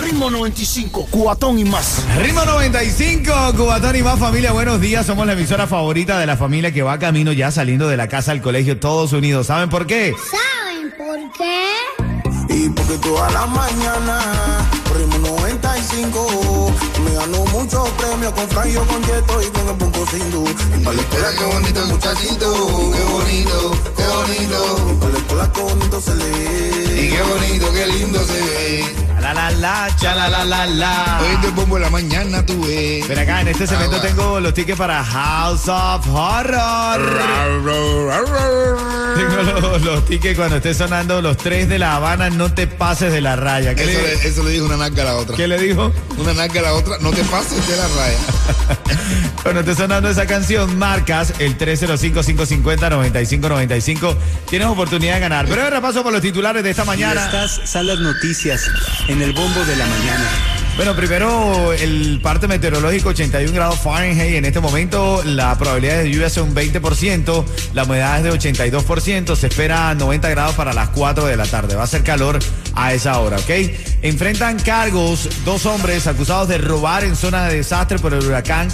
Ritmo 95, cuatón y más. Ritmo 95, Cubatón y más familia, buenos días. Somos la emisora favorita de la familia que va camino ya saliendo de la casa al colegio todos unidos. ¿Saben por qué? ¿Saben por qué? Y porque toda la mañana, Ritmo 95, me ganó muchos premios con Franjo, con Cheto y con el Punto Sindu. Y para la escuela, qué bonito el muchachito, qué bonito, qué bonito. Y para la escuela, qué bonito se lee. Y qué bonito, qué lindo se ve. La la la, cha la la la la. Hoy te pongo en la mañana, tú ves. Ven acá, en este segmento tengo los tickets para House of Horror. Tengo los, los tickets cuando esté sonando los tres de La Habana, no te pases de la raya. ¿Qué, Eso le, le, eso le dijo una naca a la otra. qué le dijo? Una naca a la otra, no te pases de la raya. Cuando esté sonando esa canción, marcas el 305-550-9595. Tienes oportunidad de ganar. Pero ahora paso por los titulares de esta Y mañana. estas son las noticias en el bombo de la mañana. Bueno, primero el parte meteorológico 81 grados Fahrenheit. En este momento la probabilidad de lluvia son 20%, la humedad es de 82%, se espera 90 grados para las 4 de la tarde. Va a ser calor a esa hora, ¿ok? Enfrentan cargos dos hombres acusados de robar en zona de desastre por el huracán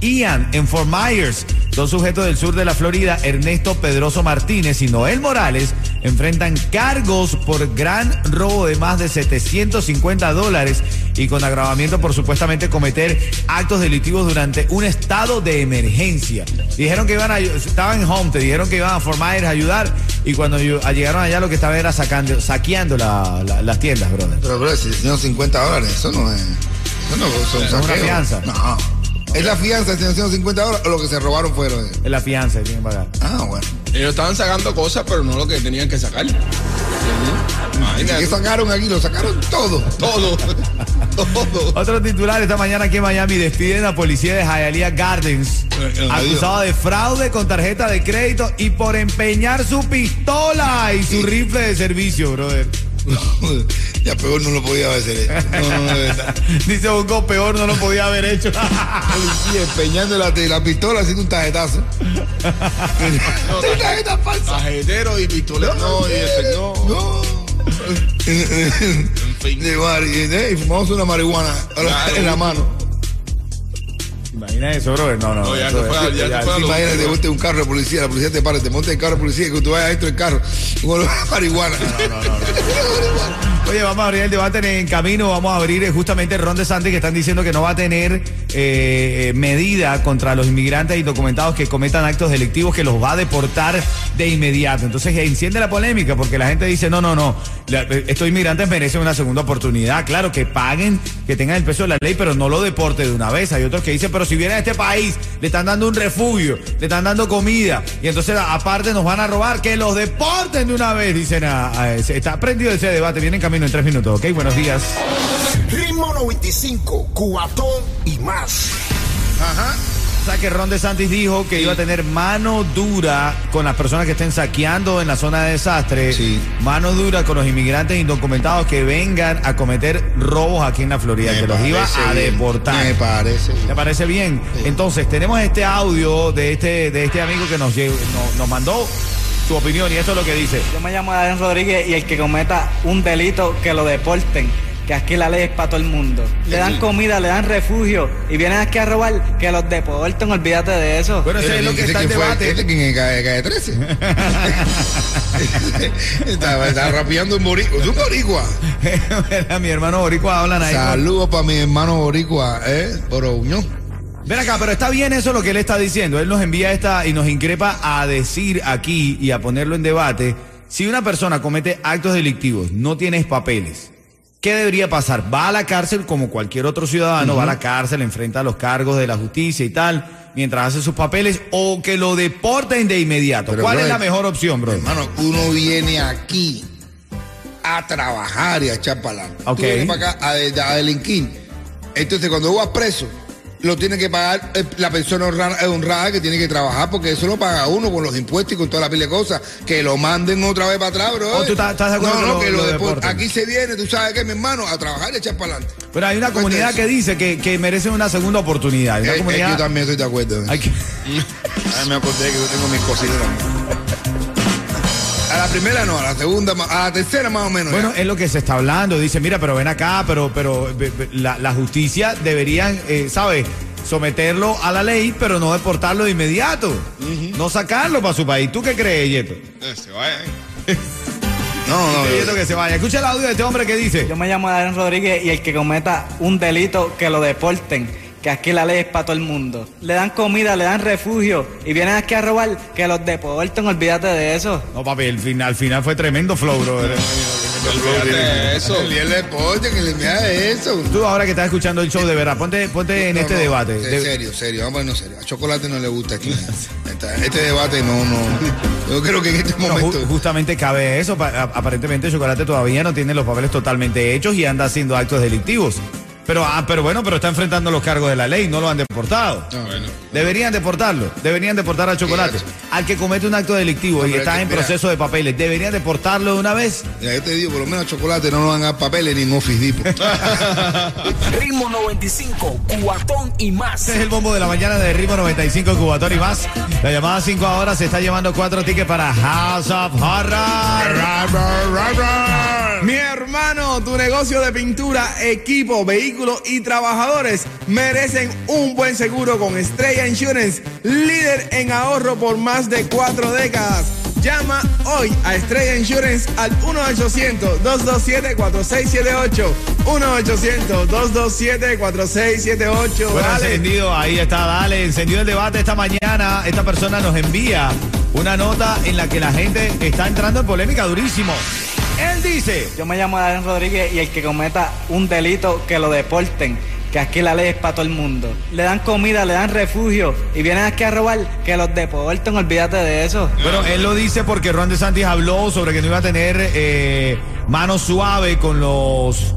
Ian en Fort Myers. Dos sujetos del sur de la Florida, Ernesto Pedroso Martínez y Noel Morales, enfrentan cargos por gran robo de más de 750 dólares y con agravamiento por supuestamente cometer actos delictivos durante un estado de emergencia. Dijeron que iban a, estaban en home, te dijeron que iban a Fort Myers a ayudar y cuando llegaron allá lo que estaban era sacando, saqueando la- la- las tiendas, brother. Pero, bro, si son 50 dólares, eso no es. Eso no son Es una fianza. No. Es la fianza, si son 50 dólares, o lo que se robaron fueron. Es la fianza que tienen que pagar. Ah, bueno. Ellos estaban sacando cosas, pero no lo que tenían que sacar. ¿Y Imagínate. ¿Qué sacaron aquí? Lo sacaron todo. Todo. Todo. Otro titular esta mañana aquí en Miami despiden a policía de Hialeah Gardens Eh, acusado de fraude con tarjeta de crédito y por empeñar su pistola y su rifle de servicio, brother. ya peor no lo podía hacer. No, no, verdad. Dice peor no lo podía haber hecho. Policía empeñando la, la pistola haciendo un tarjetazo. ¿Qué tarjeta falsa? Cajetero y pistolero. No, y el no. No. En fin. Y, eh, y fumamos una marihuana en la mano. Imagina eso, brother. No, no. No, ya eso se fue, es- ya se fue a lo- Imagínate, te monte un carro de policía, la policía te para, te monta el carro de policía y que tú vayas dentro del carro con la marihuana. Oye, vamos a abrir el debate en camino. Vamos a abrir eh, justamente Ron de Santi que están diciendo que no va a tener eh, eh, medida contra los inmigrantes indocumentados que cometan actos delictivos, que los va a deportar de inmediato. Entonces eh, enciende la polémica porque la gente dice, no, no, no, la- estos inmigrantes merecen una segunda oportunidad. Claro, que paguen, que tengan el peso de la ley, pero no lo deporte de una vez. Hay otros que dicen, pero si vienen a este país, le están dando un refugio, le están dando comida, y entonces aparte nos van a robar, que los deporten de una vez, dicen. a- a ese. está prendido ese debate, viene en camino en tres minutos, ¿ok? Buenos días. Ritmo 95, cuatón y más. Ajá. O sea que Ron DeSantis dijo que iba a tener mano dura con las personas que estén saqueando en la zona de desastre, Sí. mano dura con los inmigrantes indocumentados que vengan a cometer robos aquí en la Florida, Me que los iba a bien. deportar. Me parece bien. ¿Te parece bien? Entonces, tenemos este audio de este, de este amigo que nos, lle- no- nos mandó su opinión y esto es lo que dice. Yo me llamo Adrián Rodríguez y el que cometa un delito que lo deporten, que aquí la ley es para todo el mundo. Le dan comida, le dan refugio y vienen aquí a robar, que los deporten, olvídate de eso. Bueno, ese Pero es lo que está en debate. ¿Este quién es? ¿Calle, calle 13? está, está rapeando un boricua. ¿Es un boricua? Mi hermano Boricua hablan ahí. Saludos para mi hermano boricua, ¿eh? Oroñón. Ven acá, pero está bien eso lo que él está diciendo. Él nos envía esta y nos increpa a decir aquí y a ponerlo en debate. Si una persona comete actos delictivos, no tienes papeles, ¿qué debería pasar? Va a la cárcel como cualquier otro ciudadano, va a la cárcel, enfrenta los cargos de la justicia y tal, mientras hace sus papeles, o que lo deporten de inmediato. Pero, ¿Cuál es la mejor opción, bro? Hermano, uno viene aquí a trabajar y a echar para adelante. Ok. Tú vienes para acá a, a delinquir. Entonces, cuando vas preso, lo tiene que pagar eh, la persona honrada, honrada que tiene que trabajar, porque eso lo paga uno con los impuestos y con toda la pila de cosas. Que lo manden otra vez para atrás, bro. ¿tú estás- estás de acuerdo No, no, que lo-? Aquí se viene, tú sabes que mi hermano, a trabajar y echar para adelante. Pero hay una comunidad que dice que, que merecen una segunda oportunidad. Una Eh, eh, yo también estoy de acuerdo. hay que- Ah, me acordé que yo tengo mis cositas también. A la primera no, a la segunda, a la tercera más o menos. Bueno, ya. es lo que se está hablando. Dice, mira, pero ven acá, pero, pero be- be- la, la justicia deberían, eh, ¿sabes? Someterlo a la ley, pero no deportarlo de inmediato. No sacarlo para su país. ¿Tú qué crees, Yeto? Eh, Se vaya, no, no, Yeto que se vaya. Escucha el audio de este hombre que dice. Yo me llamo Adrián Rodríguez y el que cometa un delito que lo deporten. Que aquí la ley es para todo el mundo. Le dan comida, le dan refugio y vienen aquí a robar, que los deporten, olvídate de eso. No, papi, el final, al final fue tremendo flow, bro. Olvídate de eso. El del deporte, que le mira eso. Tú ahora que estás escuchando el show, de verdad, ponte, ponte en No, este no, debate. En De- serio, serio, vamos a ponernos serio. A Chocolate no le gusta aquí. Este debate no, no. Yo creo que en este No, momento. ju- justamente cabe eso. Aparentemente Chocolate todavía no tiene los papeles totalmente hechos y anda haciendo actos delictivos. Pero, ah, pero bueno, pero está enfrentando los cargos de la ley, no lo han deportado. No, bueno. Deberían deportarlo, deberían deportar a Chocolate. Al que comete un acto delictivo No, y está es que, en mira. proceso de papeles, deberían deportarlo de una vez. Mira, yo te digo, por lo menos a Chocolate no nos van a dar papeles ni en Office Depot. Ritmo 95, cuatón y más. Este es el bombo de la mañana de Ritmo 95 Cubatón y más. La llamada 5 ahora se está llevando cuatro tickets para House of Horror. Mi hermano, tu negocio de pintura, equipo, vehículos y trabajadores merecen un buen seguro con Estrella Insurance, líder en ahorro por más de cuatro décadas. Llama hoy a Estrella Insurance al 1-800-227-4678. 1-800-227-4678. Bueno, Dale. encendido, ahí está, dale, encendido el debate esta mañana. Esta persona nos envía una nota en la que la gente está entrando en polémica durísimo. Él dice, Yo me llamo Adrián Rodríguez y el que cometa un delito, que lo deporten. Que aquí la ley es para todo el mundo. Le dan comida, le dan refugio y vienen aquí a robar, que los deporten, olvídate de eso. bueno, él lo dice porque Ron DeSantis habló sobre que no iba a tener eh, mano suave con los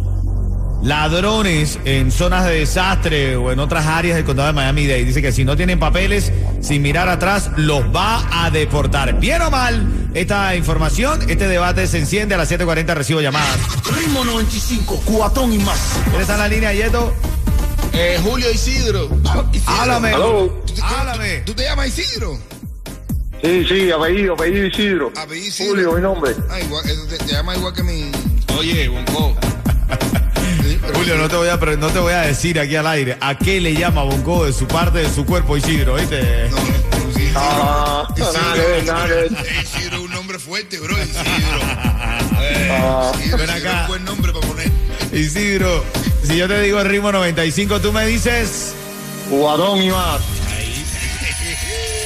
ladrones en zonas de desastre o en otras áreas del condado de Miami-Dade. Dice que si no tienen papeles, sin mirar atrás, los va a deportar. Bien o mal, esta información, este debate se enciende a las 7.40, recibo llamadas. Ritmo 95, cuatón y más. ¿Quién está en la línea, Yeto? Eh, Julio Isidro. Isidro, Háblame. ¿tú te- Háblame. ¿Tú te llamas Isidro? Sí, sí, apellido, apellido Isidro. Apellido Isidro. Julio, mi nombre. Ah, igual, eso te, te llama igual que mi. Oye, Bonco. Sí, Julio, sí. no te, voy a, no te voy a decir aquí al aire a qué le llama Bonco de su parte de su cuerpo Isidro, ¿viste? No, no, sí, Isidro. Ah, Isidro. nada nada. Isidro es un nombre fuerte, bro. Isidro. Eh, Ah. Isidro, Ven Isidro acá. es un buen nombre para poner. Isidro, si yo te digo el ritmo 95, tú me dices... Jugadón y más.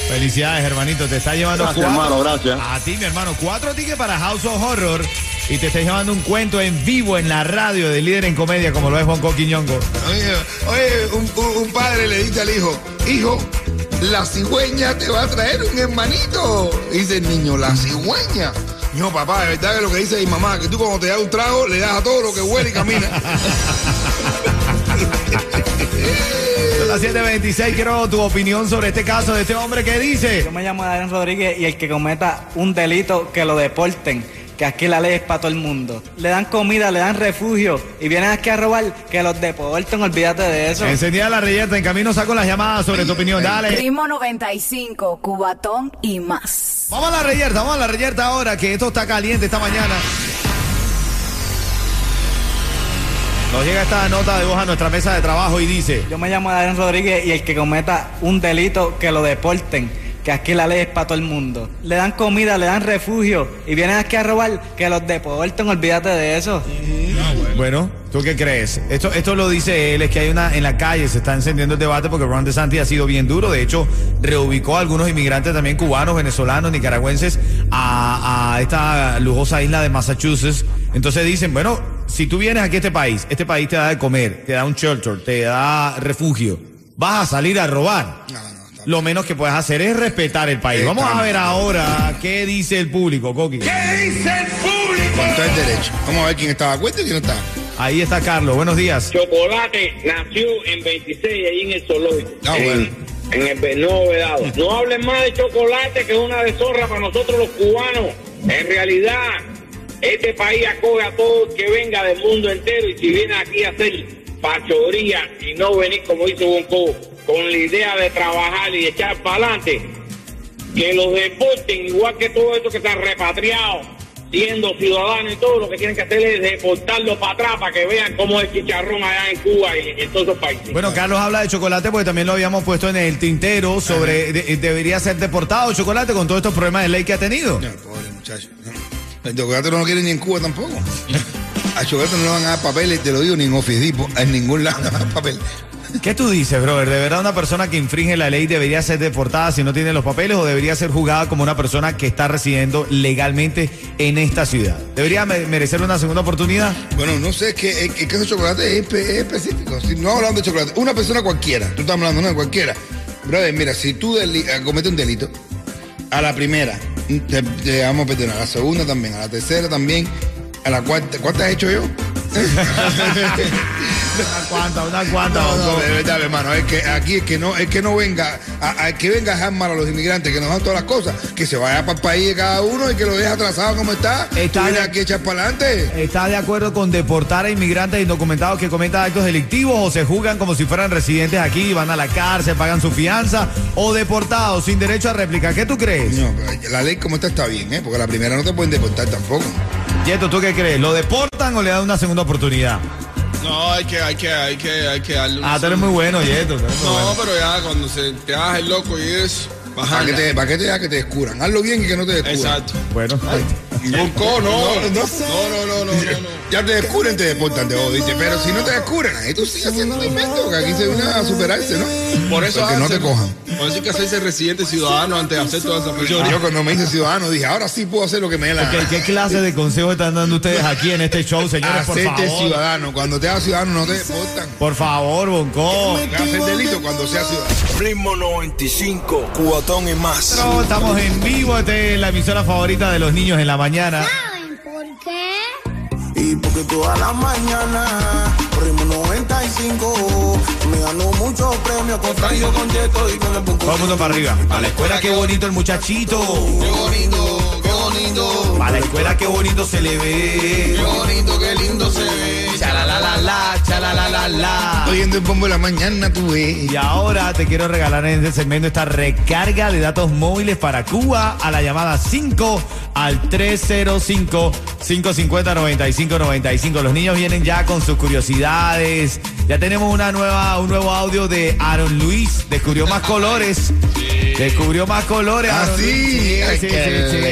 Felicidades, hermanito, te está llevando Gracias, cuatro... hermano, gracias. A ti, mi hermano, cuatro tickets para House of Horror y te está llevando un cuento en vivo en la radio de líder en comedia como lo es Bonco Quiñongo. Oye, oye un, un- un padre le dice al hijo, hijo, la cigüeña te va a traer un hermanito. Dice el niño, la cigüeña. No, papá, de verdad que lo que dice mi mamá, que tú cuando te das un trago le das a todo lo que huele y camina. Son las 7.26, quiero tu opinión sobre este caso de este hombre que dice... Yo me llamo Adrián Rodríguez y el que cometa un delito, que lo deporten. Que aquí la ley es para todo el mundo. Le dan comida, le dan refugio y vienen aquí a robar, que los deporten, olvídate de eso. Encendida la reyerta, en camino saco las llamadas sobre tu opinión, dale. Ritmo 95, cubatón y más. Vamos a la reyerta, vamos a la reyerta ahora, que esto está caliente esta mañana. Nos llega esta nota de voz a nuestra mesa de trabajo y dice... Yo me llamo Adrián Rodríguez y el que cometa un delito, que lo deporten. Que aquí la ley es para todo el mundo. Le dan comida, le dan refugio y vienen aquí a robar, que los deporten, olvídate de eso. Bueno, ¿tú qué crees? Esto, esto lo dice él, es que hay una en la calle, se está encendiendo el debate porque Ron DeSantis ha sido bien duro. De hecho, reubicó a algunos inmigrantes también cubanos, venezolanos, nicaragüenses a, a esta lujosa isla de Massachusetts. Entonces dicen, bueno, si tú vienes aquí a este país, este país te da de comer, te da un shelter, te da refugio, vas a salir a robar. Lo menos que puedes hacer es respetar el país. Vamos a ver ahora qué dice el público, Coqui. Con todo el derecho. Vamos a ver quién está de acuerdo y quién no está. Ahí está Carlos, buenos días. Chocolate nació en 26 ahí en el zoológico. Ah, en, bueno. en el Nuevo Vedado. No hablen más de chocolate que es una deshonra para nosotros los cubanos. En realidad, este país acoge a todo el que venga del mundo entero y si viene aquí a hacer pachoría y no venir como hizo Bonco con la idea de trabajar y echar para adelante, que los deporten igual que todos estos que están repatriados, siendo ciudadanos y todo, lo que tienen que hacer es deportarlos para atrás para que vean cómo es chicharrón allá en Cuba y en todos esos países. Bueno, Carlos habla de chocolate porque también lo habíamos puesto en el tintero sobre de- debería ser deportado chocolate con todos estos problemas de ley que ha tenido. No, pobre muchacho. El chocolate no lo quiere ni en Cuba tampoco. A chocolate no le van a dar papeles, te lo digo, ni en Office Depot, en ningún lado le van a dar papel. ¿Qué tú dices, brother? ¿De verdad una persona que infringe la ley debería ser deportada si no tiene los papeles o debería ser juzgada como una persona que está residiendo legalmente en esta ciudad? ¿Debería me- merecer una segunda oportunidad? Bueno, no sé, es que el, el caso de chocolate es, espe- es específico. Si no hablando de chocolate, una persona cualquiera, tú estás hablando, no de cualquiera. Brother, mira, si tú eh, cometes un delito, a la primera te, te vamos a perdonar, a la segunda también, a la tercera también, a la cuarta. ¿Cuántas he hecho yo? Una cuanta, una cuanta. No, no, de verdad, hermano, es que aquí es que no, es que no venga, a, a- que venga a dejar mal a los inmigrantes, que nos dan todas las cosas, que se vaya para el país de cada uno y que lo deje atrasado como está. Está de- aquí echar para adelante. ¿Está de acuerdo con deportar a inmigrantes indocumentados que cometan actos delictivos o se juzgan como si fueran residentes aquí, van a la cárcel, pagan su fianza o deportados sin derecho a réplica? ¿Qué tú crees? No, pero la ley como está está bien, ¿eh? Porque la primera no te pueden deportar tampoco. Yeto, ¿tú qué crees? ¿Lo deportan o le dan una segunda oportunidad? No, hay que, hay que, hay que, hay que darle Ah, tú eres muy bueno, Yeto. No, bueno. pero ya cuando se te hagas el loco y es ¿Para que te, para que te que te descubran? Hazlo bien y que no te descubran. Exacto. Bueno, Bonco, no. No, No, no. no, no, no, no, no. Ya te descubren, te deportan, te jodiste. Pero si no te descubren, ahí tú sigues haciendo tu invento, que aquí se viene a superarse, ¿no? Por eso Para que no te cojan. Por eso hay que hacerse residente ciudadano antes de hacer todas esas fechorías. Yo cuando me hice ciudadano dije, ahora sí puedo hacer lo que me dé la Ok, gana. ¿Qué clase de consejos están dando ustedes aquí en este show, señores? Por Hacerte favor. ciudadano. Cuando te hagas ciudadano no te deportan. Por favor, Bonco. Hacer delito cuando seas ciudadano. Ritmo 95, cuatón y más. Pero estamos en vivo, esta es la emisora favorita de los niños en la mañana. ¿Saben por qué? Y porque toda la mañana, ritmo 95, me ganó muchos premios con Franjo, con Yeto y con el. Todo el mundo para arriba. A la escuela, qué bonito el muchachito. Qué bonito, qué bonito. A la escuela, qué bonito se le ve. Qué bonito, qué lindo se ve. Chalalalala, chalalalala. Oyendo el bombo de la mañana, tú ves. Y ahora te quiero regalar en este segmento esta recarga de datos móviles para Cuba a la llamada 5 al 305-550-9595. Los niños vienen ya con sus curiosidades. Ya tenemos una nueva, un nuevo audio de Aaron Luis. Descubrió más colores. Descubrió más colores. Ah, Aaron sí. Luis. Ay, sí, qué sí, sí.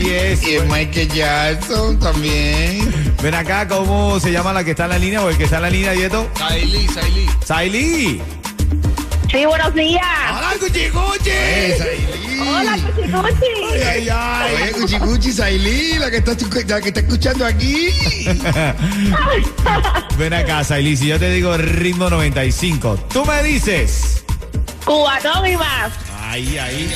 Así es. Y Michael Jackson también. Ven acá, ¿cómo se llama la que está en la línea o el que está en la línea, Yeto? Sailí, Sailí. Sailí. Sí, buenos días. ¡Hola, Cuchicuchi! Esa, Ailí. Hola, Cuchicuchi. Ay, ay, ay. Oye, Cuchicuchi, Sailí, la que está, la que está escuchando aquí. Ven acá, Sailí, si yo te digo ritmo 95, tú me dices. Cubatón y más. Ahí, ahí.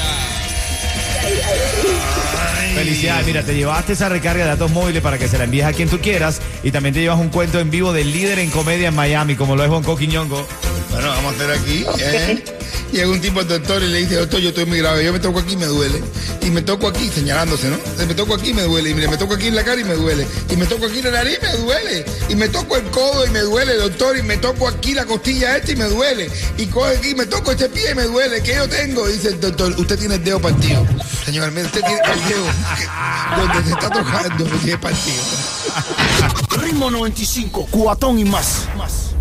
Felicidades, mira, te llevaste esa recarga de datos móviles para que se la envíes a quien tú quieras y también te llevas un cuento en vivo del líder en comedia en Miami, como lo es Bonco Quiñongo. Bueno, vamos a hacer aquí. ¿eh? Llega un tipo al doctor y le dice, doctor, yo estoy muy grave, yo me toco aquí y me duele. Y me toco aquí, señalándose, ¿no? Me toco aquí y me duele. Y mire, me toco aquí en la cara y me duele. Y me toco aquí en la nariz y me duele. Y me toco el codo y me duele, doctor. Y me toco aquí la costilla esta y me duele. Y coge aquí, me toco este pie y me duele. ¿Qué yo tengo? Dice el doctor, usted tiene el dedo partido. Señor, mire, usted tiene el dedo donde se está tocando, tiene partido. Ritmo 95, cuatón y más. más.